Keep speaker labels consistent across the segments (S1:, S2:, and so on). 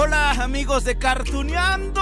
S1: Hola amigos de Cartuneando,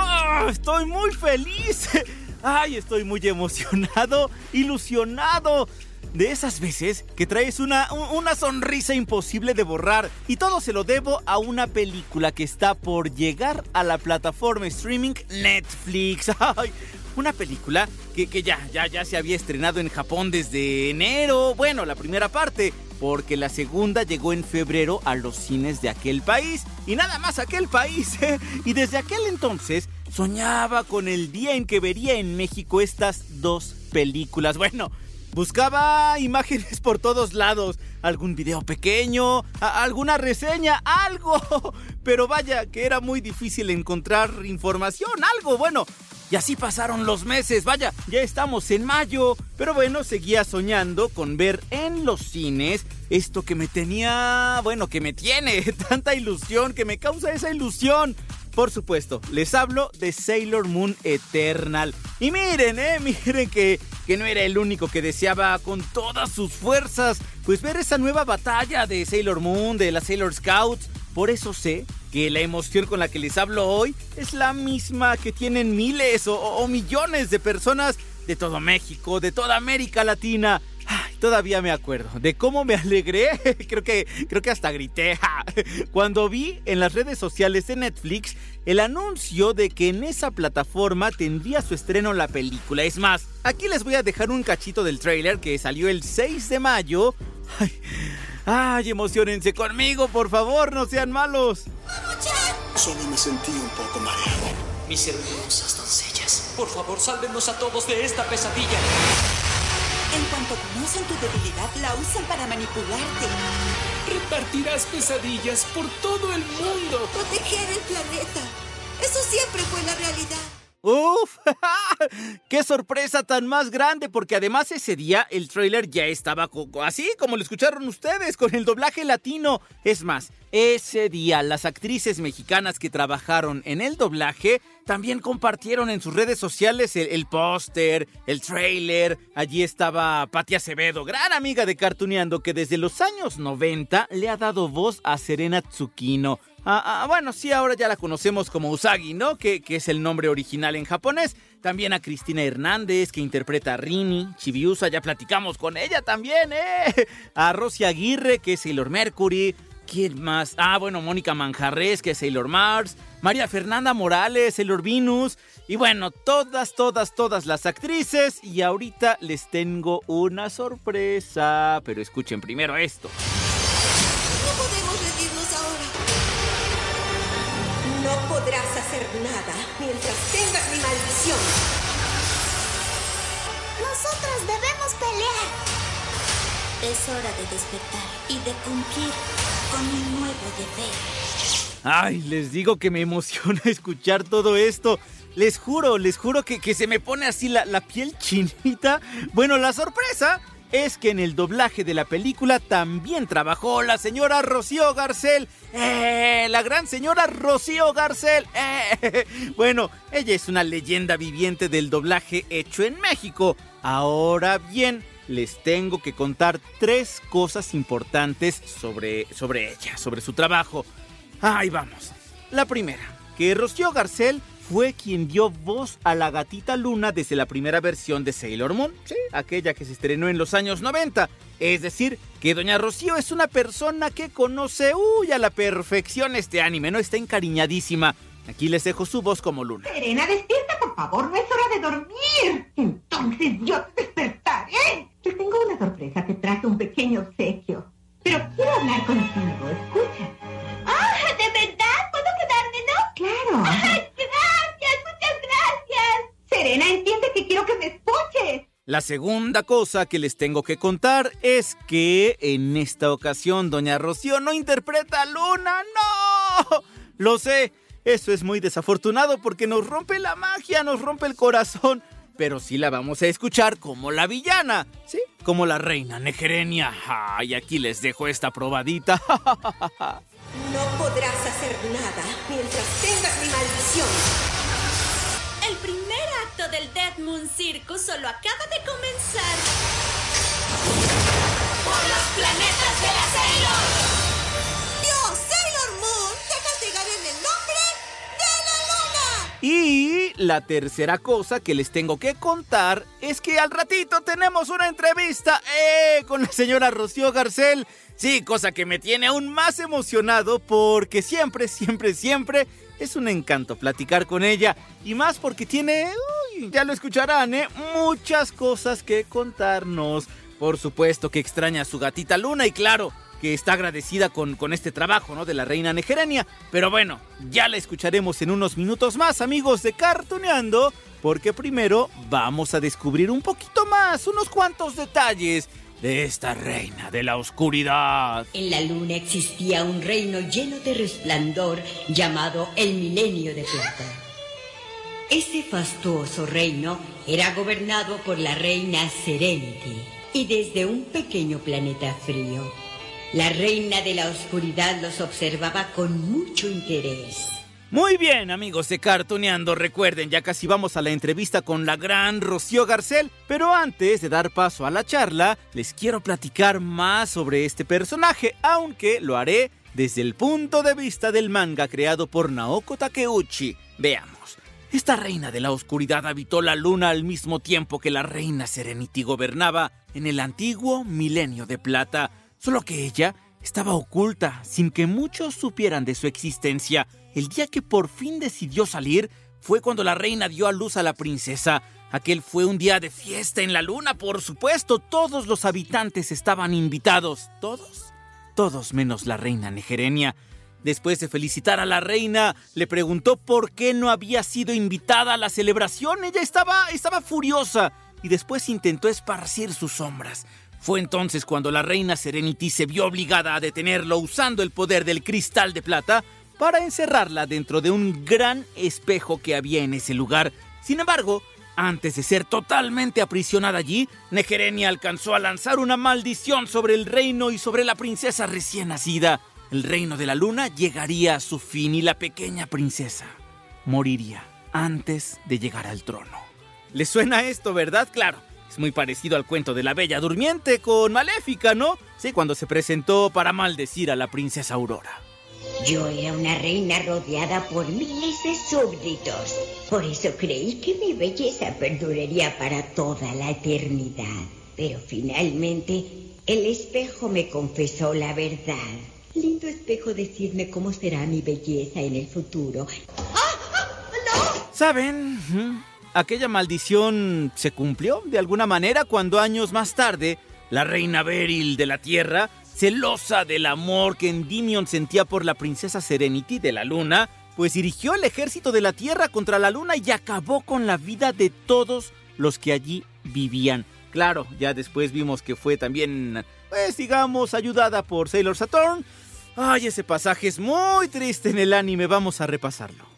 S1: estoy muy feliz. Ay, estoy muy emocionado, ilusionado. De esas veces que traes una, una sonrisa imposible de borrar. Y todo se lo debo a una película que está por llegar a la plataforma streaming Netflix. Ay, una película que, que ya, ya, ya se había estrenado en Japón desde enero. Bueno, la primera parte porque la segunda llegó en febrero a los cines de aquel país. Y nada más aquel país. ¿eh? Y desde aquel entonces soñaba con el día en que vería en México estas dos películas. Bueno, buscaba imágenes por todos lados. Algún video pequeño, alguna reseña, algo. Pero vaya, que era muy difícil encontrar información, algo. Bueno, y así pasaron los meses, vaya, ya estamos en mayo. Pero bueno, seguía soñando con ver en los cines esto que me tenía, bueno, que me tiene tanta ilusión, que me causa esa ilusión. Por supuesto, les hablo de Sailor Moon Eternal. Y miren, eh, miren que, que no era el único que deseaba con todas sus fuerzas, pues ver esa nueva batalla de Sailor Moon, de las Sailor Scouts. Por eso sé que la emoción con la que les hablo hoy es la misma que tienen miles o, millones de personas de todo México, de toda América Latina. Todavía me acuerdo de cómo me alegré, creo que, creo que hasta grité, cuando vi en las redes sociales de Netflix el anuncio de que en esa plataforma tendría su estreno la película. Es más, aquí les voy a dejar un cachito del tráiler que salió el 6 de mayo. Ay, ay, emocionense conmigo, por favor, no sean malos.
S2: Solo me sentí un poco mareado.
S3: Mis hermosas doncellas, por favor, sálvenos a todos de esta pesadilla.
S4: En cuanto conocen tu debilidad, la usan para manipularte.
S3: Repartirás pesadillas por todo el mundo.
S4: Proteger el planeta. Eso siempre fue la realidad.
S1: ¡Uf! ¡Qué sorpresa tan más grande! Porque además ese día el trailer ya estaba así como lo escucharon ustedes, con el doblaje latino. Es más, ese día las actrices mexicanas que trabajaron en el doblaje también compartieron en sus redes sociales el, el póster, el trailer. Allí estaba Patti Acevedo, gran amiga de Cartuneando, que desde los años 90 le ha dado voz a Serena Tsukino. Ah, ah, bueno, sí, ahora ya la conocemos como Usagi, ¿no? Que, que es el nombre original en japonés. También a Cristina Hernández, que interpreta a Rini. Chibiusa, ya platicamos con ella también, ¿eh? A Rosy Aguirre, que es Sailor Mercury. ¿Quién más? Ah, bueno, Mónica Manjarres, que es Sailor Mars. María Fernanda Morales, Sailor Venus. Y bueno, todas, todas, todas las actrices. Y ahorita les tengo una sorpresa. Pero escuchen primero esto.
S4: No podemos ahora. No podrás hacer nada mientras tengas mi maldición.
S5: Nosotras debemos pelear.
S4: Es hora de despertar y de cumplir con mi nuevo deber.
S1: Ay, les digo que me emociona escuchar todo esto. Les juro, les juro que, que se me pone así la, la piel chinita. Bueno, la sorpresa es que en el doblaje de la película también trabajó la señora Rocío Garcel. ¡Eh! La gran señora Rocío Garcel. ¡Eh! Bueno, ella es una leyenda viviente del doblaje hecho en México. Ahora bien, les tengo que contar tres cosas importantes sobre, sobre ella, sobre su trabajo. Ahí vamos. La primera, que Rocío Garcel fue quien dio voz a la gatita Luna desde la primera versión de Sailor Moon, sí, aquella que se estrenó en los años 90. Es decir, que Doña Rocío es una persona que conoce, uy, a la perfección este anime, ¿no? Está encariñadísima. Aquí les dejo su voz como Luna.
S6: Serena, despierta, por favor, no es hora de dormir. Entonces yo te despertaré. Te tengo una sorpresa, te traje un pequeño obsequio. Pero quiero hablar contigo, escucha.
S5: ¡Ah! ¿De verdad? ¿Puedo quedarme, no?
S6: Claro. Serena, entiende que quiero que me escuches.
S1: La segunda cosa que les tengo que contar es que en esta ocasión Doña Rocío no interpreta a Luna, no. Lo sé, Eso es muy desafortunado porque nos rompe la magia, nos rompe el corazón. Pero sí la vamos a escuchar como la villana, ¿sí? Como la reina Negerenia. Ay, aquí les dejo esta probadita.
S7: No podrás hacer nada mientras tengas mi maldición.
S4: El del Dead Moon Circus solo acaba de comenzar.
S5: ¡Por los planetas de la Sailor!
S7: ¡Dios, Sailor Moon! ¡Te castigaré en el nombre de la luna!
S1: Y la tercera cosa que les tengo que contar es que al ratito tenemos una entrevista ¡eh! con la señora Rocío Garcel. Sí, cosa que me tiene aún más emocionado porque siempre, siempre, siempre es un encanto platicar con ella. Y más porque tiene, uy, ya lo escucharán, ¿eh? muchas cosas que contarnos. Por supuesto que extraña a su gatita Luna y claro, que está agradecida con, con este trabajo, ¿no? De la reina Negerenia. Pero bueno, ya la escucharemos en unos minutos más, amigos de Cartoneando, porque primero vamos a descubrir un poquito más, unos cuantos detalles de esta reina de la oscuridad.
S7: En la luna existía un reino lleno de resplandor llamado el Milenio de Plata. Ese fastuoso reino era gobernado por la reina Serenity y desde un pequeño planeta frío. La reina de la oscuridad los observaba con mucho interés.
S1: Muy bien, amigos de Cartoneando, recuerden, ya casi vamos a la entrevista con la gran Rocío Garcel, pero antes de dar paso a la charla, les quiero platicar más sobre este personaje, aunque lo haré desde el punto de vista del manga creado por Naoko Takeuchi. Veamos. Esta reina de la oscuridad habitó la luna al mismo tiempo que la reina Serenity gobernaba en el antiguo milenio de plata, solo que ella estaba oculta sin que muchos supieran de su existencia. El día que por fin decidió salir fue cuando la reina dio a luz a la princesa. Aquel fue un día de fiesta en la luna, por supuesto. Todos los habitantes estaban invitados. ¿Todos? Todos menos la reina Negerenia. Después de felicitar a la reina, le preguntó por qué no había sido invitada a la celebración. Ella estaba, estaba furiosa y después intentó esparcir sus sombras. Fue entonces cuando la reina Serenity se vio obligada a detenerlo usando el poder del cristal de plata para encerrarla dentro de un gran espejo que había en ese lugar. Sin embargo, antes de ser totalmente aprisionada allí, Negerenia alcanzó a lanzar una maldición sobre el reino y sobre la princesa recién nacida. El reino de la luna llegaría a su fin y la pequeña princesa moriría antes de llegar al trono. ¿Les suena esto, verdad? Claro. Es muy parecido al cuento de la Bella Durmiente con Maléfica, ¿no? Sí, cuando se presentó para maldecir a la princesa Aurora.
S7: Yo era una reina rodeada por miles de súbditos. Por eso creí que mi belleza perduraría para toda la eternidad. Pero finalmente, el espejo me confesó la verdad. Lindo espejo, decidme cómo será mi belleza en el futuro.
S1: ¿Saben? Ujú. Aquella maldición se cumplió de alguna manera cuando años más tarde la reina Beryl de la Tierra, celosa del amor que Endymion sentía por la princesa Serenity de la Luna, pues dirigió el ejército de la Tierra contra la Luna y acabó con la vida de todos los que allí vivían. Claro, ya después vimos que fue también, pues digamos, ayudada por Sailor Saturn. Ay, ese pasaje es muy triste en el anime, vamos a repasarlo.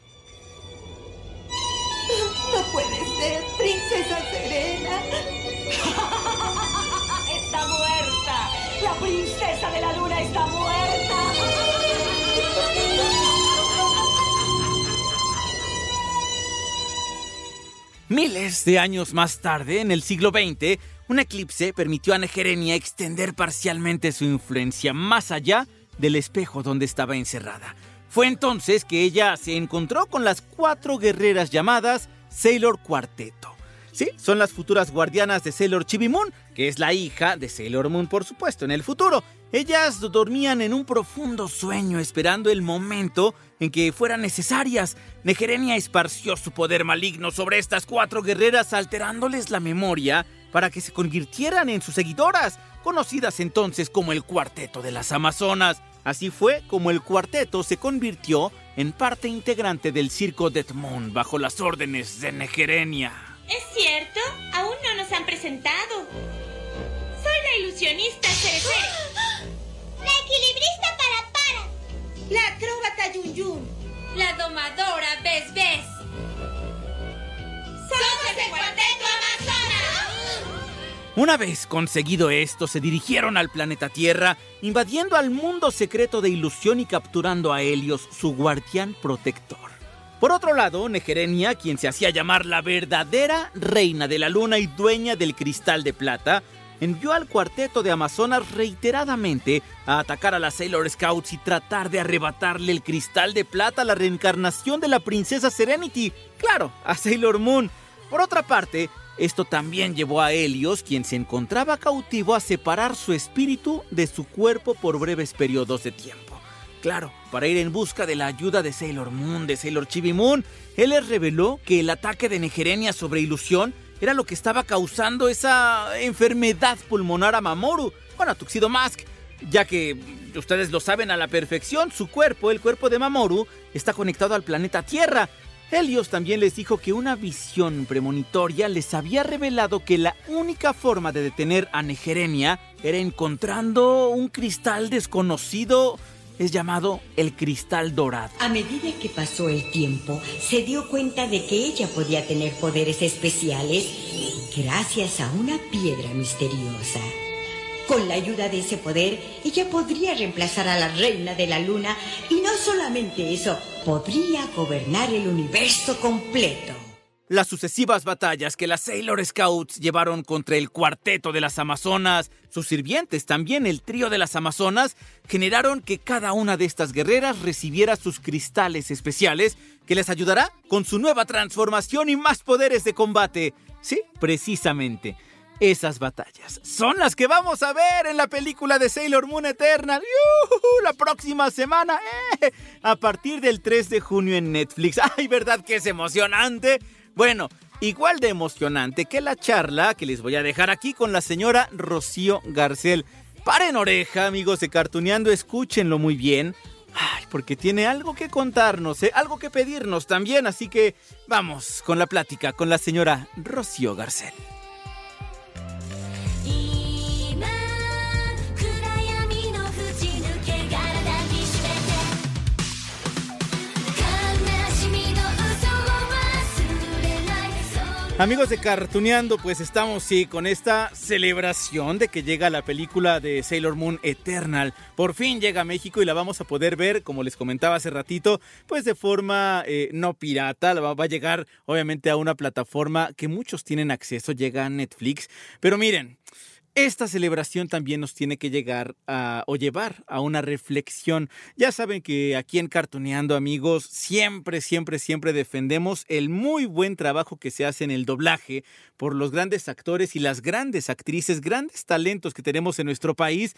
S1: Miles de años más tarde, en el siglo XX, un eclipse permitió a Negerenia extender parcialmente su influencia más allá del espejo donde estaba encerrada. Fue entonces que ella se encontró con las cuatro guerreras llamadas Sailor Cuarteto. Sí, son las futuras guardianas de Sailor Chibi Moon, es la hija de Sailor Moon, por supuesto, en el futuro. Ellas dormían en un profundo sueño esperando el momento en que fueran necesarias. Negerenia esparció su poder maligno sobre estas cuatro guerreras, alterándoles la memoria para que se convirtieran en sus seguidoras, conocidas entonces como el Cuarteto de las Amazonas. Así fue como el cuarteto se convirtió en parte integrante del circo Death Moon bajo las órdenes de Negerenia.
S5: ¿Es cierto? Aún no nos han presentado. Ilusionista Cerecere. La equilibrista para para.
S8: La acróbata Yun Yun.
S5: La domadora Ves Ves. ¡Somos el Cuarteto Amazonas!
S1: Una vez conseguido esto, se dirigieron al planeta Tierra, invadiendo al mundo secreto de ilusión y capturando a Helios, su guardián protector. Por otro lado, Negerenia, quien se hacía llamar la verdadera reina de la luna y dueña del cristal de plata, envió al cuarteto de Amazonas reiteradamente a atacar a las Sailor Scouts y tratar de arrebatarle el cristal de plata a la reencarnación de la princesa Serenity, claro, a Sailor Moon. Por otra parte, esto también llevó a Helios, quien se encontraba cautivo, a separar su espíritu de su cuerpo por breves periodos de tiempo. Claro, para ir en busca de la ayuda de Sailor Moon, de Sailor Chibi Moon, él les reveló que el ataque de Negerenia sobre ilusión era lo que estaba causando esa enfermedad pulmonar a Mamoru, bueno, a Tuxedo Mask, ya que ustedes lo saben a la perfección, su cuerpo, el cuerpo de Mamoru, está conectado al planeta Tierra. Helios también les dijo que una visión premonitoria les había revelado que la única forma de detener a Negerenia era encontrando un cristal desconocido es llamado el cristal dorado.
S7: A medida que pasó el tiempo, se dio cuenta de que ella podía tener poderes especiales gracias a una piedra misteriosa. Con la ayuda de ese poder, ella podría reemplazar a la reina de la luna y no solamente eso, podría gobernar el universo completo.
S1: Las sucesivas batallas que las Sailor Scouts llevaron contra el cuarteto de las Amazonas, sus sirvientes también, el trío de las Amazonas, generaron que cada una de estas guerreras recibiera sus cristales especiales que les ayudará con su nueva transformación y más poderes de combate. Sí, precisamente. Esas batallas son las que vamos a ver en la película de Sailor Moon Eternal la próxima semana, ¡eh! a partir del 3 de junio en Netflix. ¡Ay, verdad que es emocionante! Bueno, igual de emocionante que la charla que les voy a dejar aquí con la señora Rocío Garcel. Paren oreja, amigos de Cartuneando, escúchenlo muy bien. Ay, porque tiene algo que contarnos, ¿eh? algo que pedirnos también, así que vamos con la plática con la señora Rocío Garcel. Amigos de Cartuneando, pues estamos sí con esta celebración de que llega la película de Sailor Moon Eternal. Por fin llega a México y la vamos a poder ver, como les comentaba hace ratito, pues de forma eh, no pirata. Va, va a llegar obviamente a una plataforma que muchos tienen acceso, llega a Netflix. Pero miren, esta celebración también nos tiene que llegar a, o llevar a una reflexión. Ya saben que aquí en Cartuneando, amigos, siempre, siempre, siempre defendemos el muy buen trabajo que se hace en el doblaje por los grandes actores y las grandes actrices, grandes talentos que tenemos en nuestro país.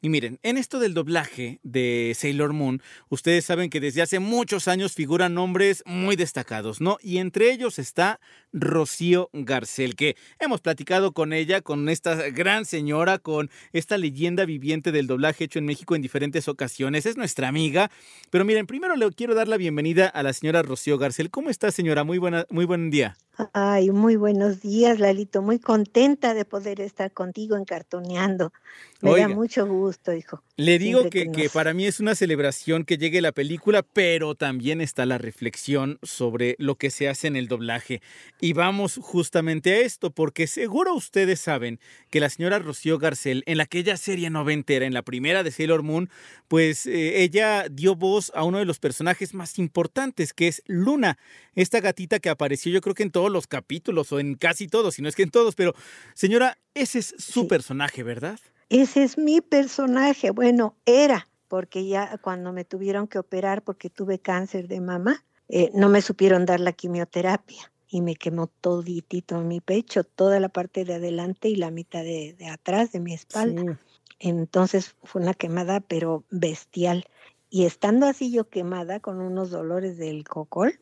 S1: Y miren, en esto del doblaje de Sailor Moon, ustedes saben que desde hace muchos años figuran nombres muy destacados, ¿no? Y entre ellos está Rocío Garcel, que hemos platicado con ella, con esta gran señora, con esta leyenda viviente del doblaje hecho en México en diferentes ocasiones. Es nuestra amiga. Pero miren, primero le quiero dar la bienvenida a la señora Rocío Garcel. ¿Cómo está, señora? Muy, buena, muy buen día.
S9: Ay, muy buenos días, Lalito. Muy contenta de poder estar contigo en Cartoneando. Me
S1: Oiga.
S9: da mucho gusto, hijo.
S1: Le digo que, para mí es una celebración que llegue la película, pero también está la reflexión sobre lo que se hace en el doblaje. Y vamos justamente a esto, porque seguro ustedes saben que la señora Rocío Garcel, en aquella serie noventera, en la primera de Sailor Moon, pues eh, ella dio voz a uno de los personajes más importantes, que es Luna, esta gatita que apareció yo creo que en todos los capítulos, o en casi todos, si no es que en todos, pero señora, ese es su personaje, ¿verdad?
S9: Ese es mi personaje. Bueno, era, porque ya cuando me tuvieron que operar porque tuve cáncer de mama, eh, no me supieron dar la quimioterapia y me quemó toditito mi pecho, toda la parte de adelante y la mitad de, de atrás de mi espalda. Entonces fue una quemada, pero bestial. Y estando así yo quemada con unos dolores del cocol,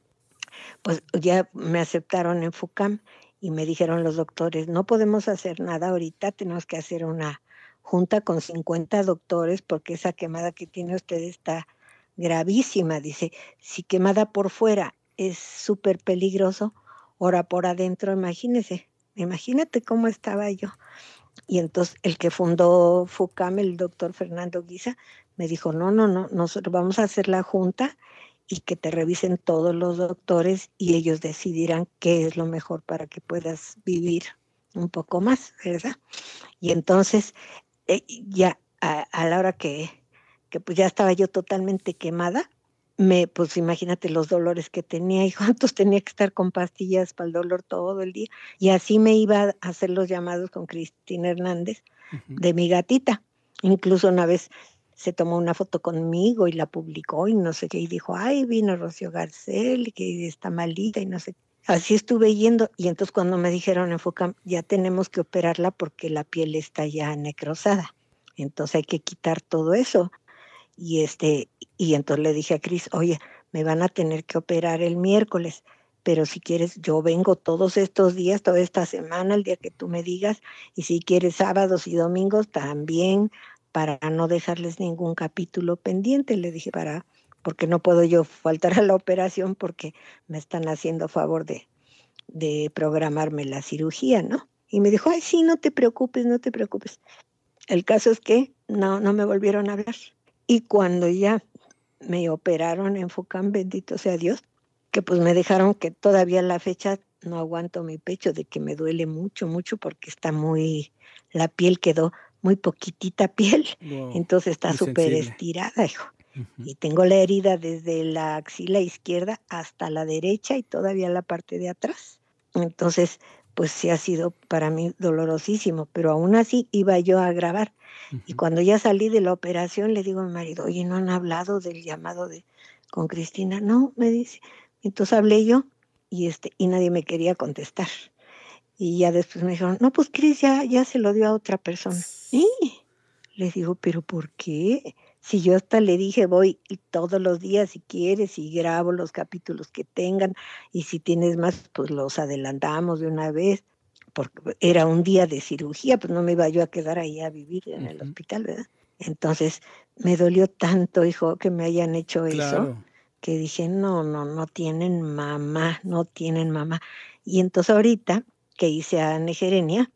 S9: pues ya me aceptaron en FUCAM y me dijeron los doctores, no podemos hacer nada ahorita, tenemos que hacer una junta con 50 doctores porque esa quemada que tiene usted está gravísima. Dice, si quemada por fuera es súper peligroso, ahora por adentro, imagínese, imagínate cómo estaba yo. Y entonces el que fundó FUCAM, el doctor Fernando Guisa, me dijo, no, no, no, nosotros vamos a hacer la junta y que te revisen todos los doctores y ellos decidirán qué es lo mejor para que puedas vivir un poco más, ¿verdad? Y entonces, eh, ya a, la hora que, que pues ya estaba yo totalmente quemada, me, pues imagínate los dolores que tenía y cuántos tenía que estar con pastillas para el dolor todo el día. Y así me iba a hacer los llamados con Cristina Hernández de mi gatita. Incluso una vez se tomó una foto conmigo y la publicó y no sé qué, y dijo, ay, vino Rocío Garcel, que está malita y no sé. Así estuve yendo y entonces cuando me dijeron en FUCAM, ya tenemos que operarla porque la piel está ya necrosada. Entonces hay que quitar todo eso. Y este, y entonces le dije a Cris, oye, me van a tener que operar el miércoles, pero si quieres, yo vengo todos estos días, toda esta semana, el día que tú me digas, y si quieres sábados y domingos también, para no dejarles ningún capítulo pendiente, le dije, para, porque no puedo yo faltar a la operación porque me están haciendo favor de, de programarme la cirugía, ¿no? Y me dijo, ay, sí, no te preocupes, no te preocupes. El caso es que no, no me volvieron a hablar. Y cuando ya me operaron en Focam, bendito sea Dios, que pues me dejaron que todavía la fecha no aguanto mi pecho, de que me duele mucho, mucho, porque está muy, la piel quedó muy poquitita piel, entonces está súper estirada, hijo. Y tengo la herida desde la axila izquierda hasta la derecha y todavía la parte de atrás. Entonces, pues sí ha sido para mí dolorosísimo, pero aún así iba yo a grabar. Y cuando ya salí de la operación, le digo a mi marido, oye, ¿no han hablado del llamado de con Cristina? No, me dice. Entonces hablé yo y, este, y nadie me quería contestar. Y ya después me dijeron, no, pues Cris ya, ya se lo dio a otra persona. Y les digo, pero ¿por qué? Si yo hasta le dije, voy todos los días si quieres y grabo los capítulos que tengan y si tienes más, pues los adelantamos de una vez, porque era un día de cirugía, pues no me iba yo a quedar ahí a vivir en el hospital, ¿verdad? Entonces me dolió tanto, hijo, que me hayan hecho eso, que dije, no, no, no tienen mamá, no tienen mamá. Y entonces ahorita que hice a Negerenia,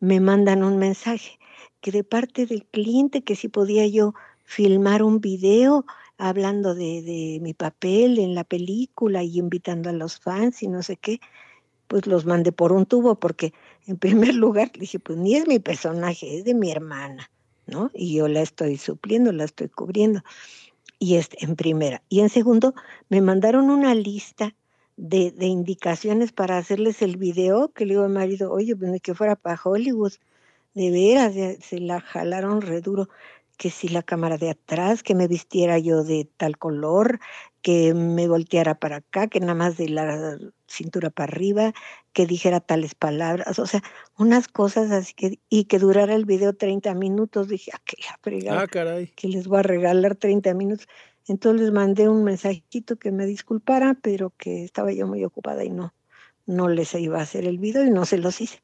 S9: me mandan un mensaje que de parte del cliente que si podía yo filmar un video hablando de, de, mi papel en la película y invitando a los fans y no sé qué, pues los mandé por un tubo porque en primer lugar dije, pues ni es mi personaje, es de mi hermana, ¿no? Y yo la estoy supliendo, la estoy cubriendo. Y este, en primera. Y en segundo, me mandaron una lista de, de, indicaciones para hacerles el video, que le digo al marido, oye, pues que fuera para Hollywood, de veras, se la jalaron re duro, que si la cámara de atrás, que me vistiera yo de tal color, que me volteara para acá, que nada más de la cintura para arriba, que dijera tales palabras, o sea, unas cosas así que, y que durara el video 30 minutos, dije, ah, que la fregada,
S1: ah, caray.
S9: que les voy a regalar 30 minutos. Entonces les mandé un mensajito que me disculpara, pero que estaba yo muy ocupada y no, no les iba a hacer el video y no se los hice.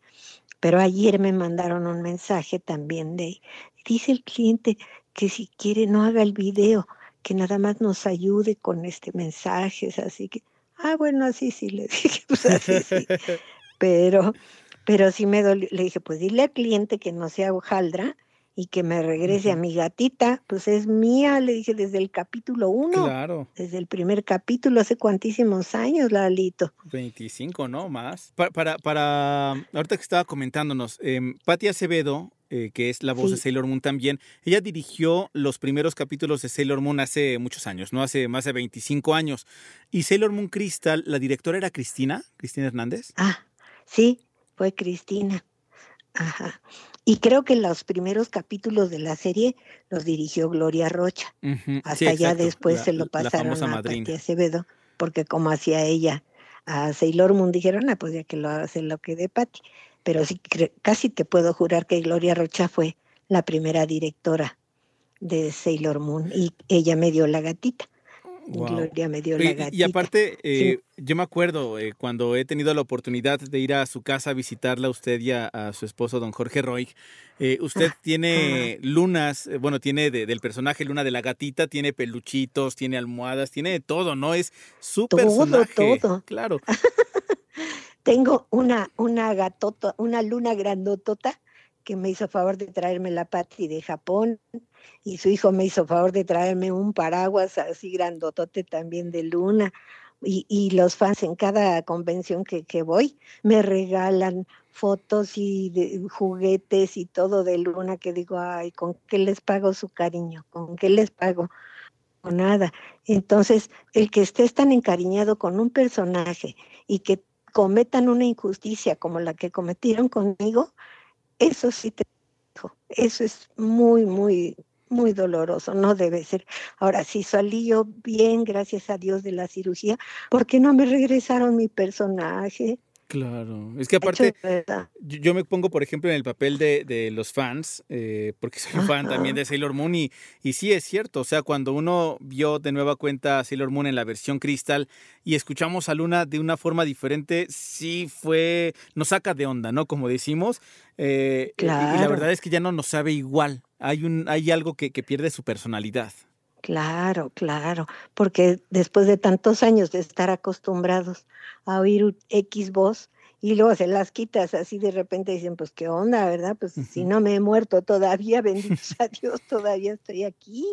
S9: Pero ayer me mandaron un mensaje también de, dice el cliente que si quiere no haga el video, que nada más nos ayude con este mensaje, así que, ah, bueno, así sí, le dije, pues así sí. Pero, pero sí me dolió, le dije, pues dile al cliente que no sea hojaldra, y que me regrese a mi gatita, pues es mía, le dije desde el capítulo uno.
S1: Claro.
S9: Desde el primer capítulo, hace cuantísimos años, Lalito.
S1: 25, ¿no? Más. Para, para, para ahorita que estaba comentándonos, eh, Patti Acevedo, eh, que es la voz de Sailor Moon también, ella dirigió los primeros capítulos de Sailor Moon hace muchos años, ¿no? Hace más de 25 años. Y Sailor Moon Crystal, la directora era Cristina, Cristina Hernández.
S9: Ah, sí, fue Cristina. Ajá. Y creo que los primeros capítulos de la serie los dirigió Gloria Rocha. Hasta ya después se lo pasaron a Pati Acevedo, porque como hacía ella a Sailor Moon, dijeron, ah, pues ya que lo hace lo que de Patti. Pero sí, casi te puedo jurar que Gloria Rocha fue la primera directora de Sailor Moon y ella me dio la gatita. Gloria me dio la gatita.
S1: Y, aparte, eh, yo me acuerdo eh, cuando he tenido la oportunidad de ir a su casa a visitarla usted y a, su esposo, don Jorge Roy. Eh, usted ah, tiene lunas, bueno, tiene del personaje Luna de la gatita, tiene peluchitos, tiene almohadas, tiene de todo, ¿no? Es su todo, personaje. Todo. Claro.
S9: Tengo una, una gatota, una luna grandotota que me hizo favor de traerme la Patty de Japón y su hijo me hizo favor de traerme un paraguas así grandotote también de luna. Y, y los fans en cada convención que, que voy me regalan fotos y juguetes y todo de luna que digo, ay, ¿con qué les pago su cariño? ¿Con qué les pago? Nada. Entonces, el que estés tan encariñado con un personaje y que cometan una injusticia como la que cometieron conmigo, eso sí te digo, eso es muy, muy, muy doloroso, no debe ser. Ahora, si salí yo bien, gracias a Dios, de la cirugía, ¿por qué no me regresaron mi personaje?
S1: Claro, es que aparte yo, me pongo, por ejemplo, en el papel de, de los fans, eh, porque soy fan también de Sailor Moon y, y sí es cierto, o sea, cuando uno vio de nueva cuenta Sailor Moon en la versión cristal y escuchamos a Luna de una forma diferente, sí fue, nos saca de onda, ¿no? Como decimos, eh,
S9: claro.
S1: y la verdad es que ya no nos sabe igual, hay, un, hay algo que, que pierde su personalidad.
S9: Claro, claro, porque después de tantos años de estar acostumbrados a oír X voz y luego se las quitas así de repente dicen, pues qué onda, ¿verdad? Pues uh -huh. si no me he muerto todavía, bendito sea Dios, todavía estoy aquí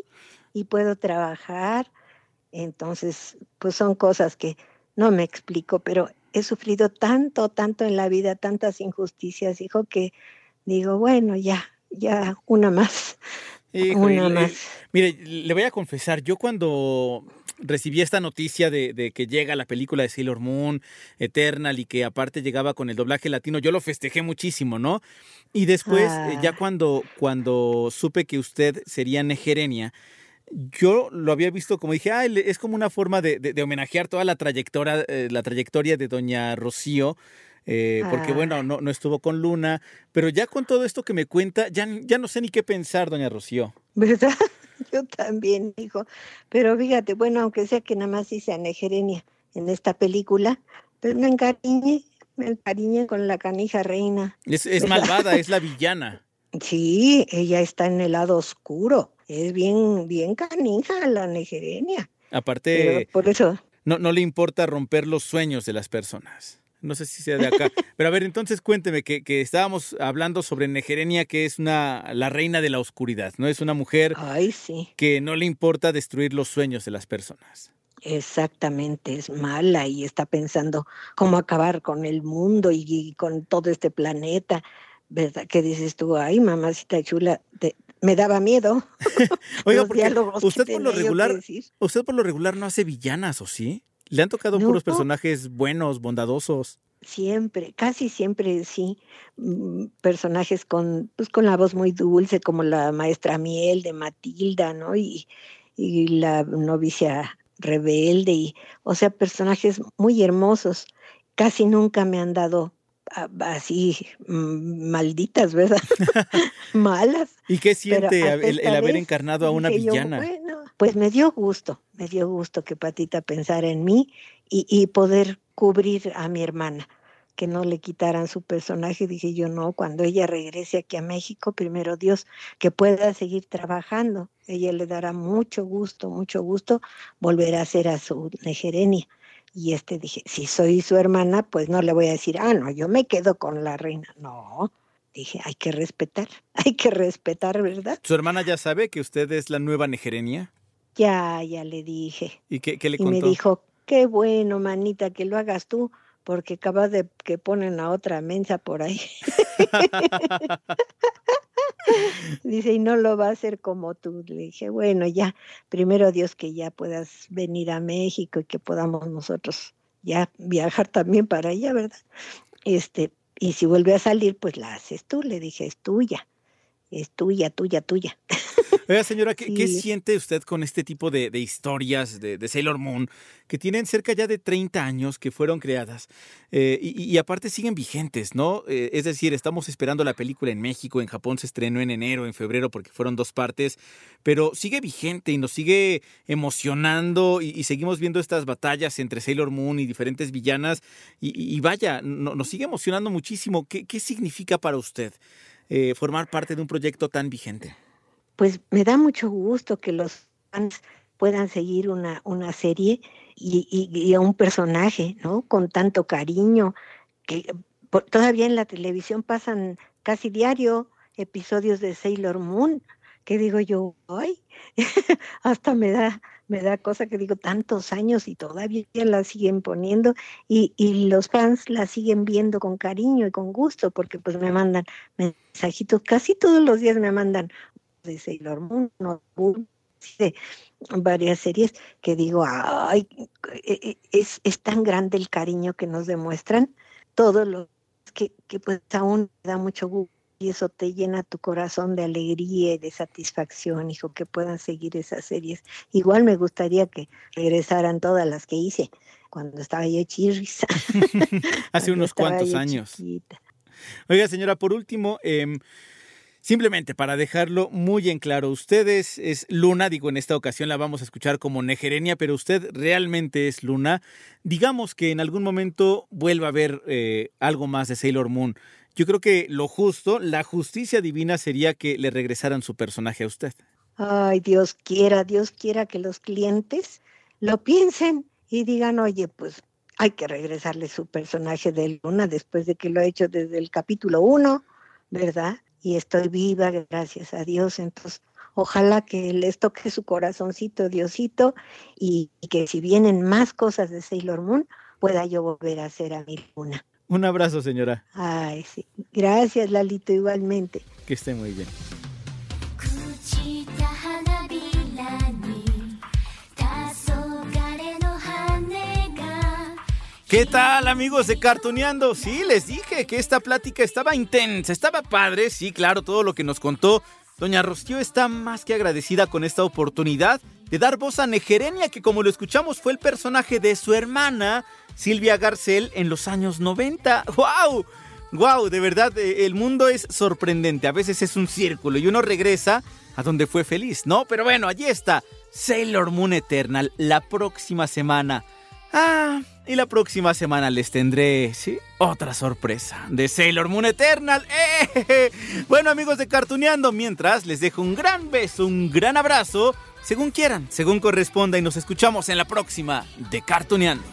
S9: y puedo trabajar. Entonces, pues son cosas que no me explico, pero he sufrido tanto, tanto en la vida, tantas injusticias, hijo, que digo, bueno, ya, ya, una más.
S1: Híjole, una más. Mire, le voy a confesar, yo cuando recibí esta noticia de, de, que llega la película de Sailor Moon, Eternal, y que aparte llegaba con el doblaje latino, yo lo festejé muchísimo, ¿no? Y después, ah. ya cuando, cuando supe que usted sería Negerenia, yo lo había visto como dije, ah, es como una forma de, de, de homenajear toda la trayectoria, eh, la trayectoria de Doña Rocío. Eh, porque
S9: Ah.
S1: bueno, no, no estuvo con Luna, pero ya con todo esto que me cuenta, ya, ya no sé ni qué pensar, doña Rocío.
S9: ¿Verdad? Yo también, hijo. Pero fíjate, bueno, aunque sea que nada más hice a Negerenia en esta película, pues me encariñé, me encariñé con la canija reina.
S1: Es, es malvada, es la villana.
S9: Sí, ella está en el lado oscuro. Es bien, bien canija la Negerenia.
S1: Aparte,
S9: por eso.
S1: No, no le importa romper los sueños de las personas. No sé si sea de acá. Pero a ver, entonces cuénteme que, que, estábamos hablando sobre Negerenia, que es una la reina de la oscuridad, ¿no? Es una mujer
S9: Ay, sí.
S1: que no le importa destruir los sueños de las personas.
S9: Exactamente, es mala y está pensando cómo acabar con el mundo y, y con todo este planeta. ¿Verdad? Que dices tú, ay, mamacita chula, te, me daba miedo.
S1: Oiga, porque usted por lo regular, usted por lo regular no hace villanas, ¿o sí? ¿Le han tocado no, puros personajes buenos, bondadosos?
S9: Siempre, casi siempre sí. Mm, personajes con, pues, con la voz muy dulce, como la maestra Miel de Matilda, ¿no? Y, y la novicia rebelde, y, o sea, personajes muy hermosos. Casi nunca me han dado así mm, malditas, ¿verdad? Malas.
S1: ¿Y qué siente el, el, haber encarnado a una villana?
S9: Yo, bueno, pues me dio gusto, me dio gusto que Patita pensara en mí y, poder cubrir a mi hermana, que no le quitaran su personaje. Dije yo, no, cuando ella regrese aquí a México, primero Dios, que pueda seguir trabajando. Ella le dará mucho gusto, mucho gusto volver a ser a su negerenia. Y este dije, si soy su hermana, pues no le voy a decir, ah, no, yo me quedo con la reina. No, dije, hay que respetar, hay que respetar, ¿verdad?
S1: ¿Su hermana ya sabe que usted es la nueva Negerenia?
S9: Ya, ya le dije.
S1: ¿Y qué, qué le
S9: y
S1: contó?
S9: me dijo, qué bueno, manita, que lo hagas tú, porque acabas de que ponen a otra mensa por ahí. Dice, y no lo va a hacer como tú. Le dije, bueno, ya, primero Dios que ya puedas venir a México y que podamos nosotros ya viajar también para allá, ¿verdad? Este, y si vuelve a salir, pues la haces tú. Le dije, es tuya, es tuya, tuya, tuya.
S1: Oiga, señora, ¿qué, sí. ¿qué, siente usted con este tipo de, de historias de, de, Sailor Moon que tienen cerca ya de 30 años que fueron creadas eh, y, y, aparte siguen vigentes, ¿no? Eh, es decir, estamos esperando la película en México, en Japón se estrenó en enero, en febrero, porque fueron dos partes, pero sigue vigente y nos sigue emocionando y, y seguimos viendo estas batallas entre Sailor Moon y diferentes villanas y, vaya, no, nos sigue emocionando muchísimo. ¿Qué, qué significa para usted eh, formar parte de un proyecto tan vigente?
S9: Pues me da mucho gusto que los fans puedan seguir una, una serie y, y, a un personaje, ¿no? Con tanto cariño, que por, todavía en la televisión pasan casi diario episodios de Sailor Moon que digo yo, ay, hasta me da, me da cosa que digo tantos años y todavía la siguen poniendo y, y, los fans la siguen viendo con cariño y con gusto porque pues me mandan mensajitos, casi todos los días me mandan de Sailor Moon, de varias series que digo, ay, e, e, es, es tan grande el cariño que nos demuestran, todos los que, que pues aún da mucho gusto y eso te llena tu corazón de alegría y de satisfacción, hijo, que puedan seguir esas series. Igual me gustaría que regresaran todas las que hice cuando estaba yo chirris.
S1: Hace unos cuantos años. Chiquita. Oiga, señora, por último, eh, Simplemente para dejarlo muy en claro, usted es, Luna, digo, en esta ocasión la vamos a escuchar como Negerenia, pero usted realmente es Luna. Digamos que en algún momento vuelva a ver eh, algo más de Sailor Moon. Yo creo que lo justo, la justicia divina sería que le regresaran su personaje a usted.
S9: Ay, Dios quiera, Dios quiera que los clientes lo piensen y digan, oye, pues hay que regresarle su personaje de Luna después de que lo ha hecho desde el capítulo 1, ¿verdad? Y estoy viva, gracias a Dios. Entonces, ojalá que les toque su corazoncito, Diosito, y, que si vienen más cosas de Sailor Moon, pueda yo volver a ser a mi luna.
S1: Un abrazo, señora.
S9: Ay, sí. Gracias, Lalito, igualmente.
S1: Que esté muy bien. ¿Qué tal amigos de Cartoneando? Sí, les dije que esta plática estaba intensa, estaba padre, sí, claro, todo lo que nos contó. Doña Rocío está más que agradecida con esta oportunidad de dar voz a Negerenia, que como lo escuchamos fue el personaje de su hermana, Silvia Garcel, en los años 90. ¡Wow! ¡Wow! De verdad, eh, el mundo es sorprendente. A veces es un círculo y uno regresa a donde fue feliz, ¿no? Pero bueno, allí está. Sailor Moon Eternal, la próxima semana. Ah, y la próxima semana les tendré. Otra sorpresa de Sailor Moon Eternal. ¡Eh! Bueno, amigos de Cartuneando, mientras les dejo un gran beso, un gran abrazo, según quieran, según corresponda, y nos escuchamos en la próxima de Cartuneando.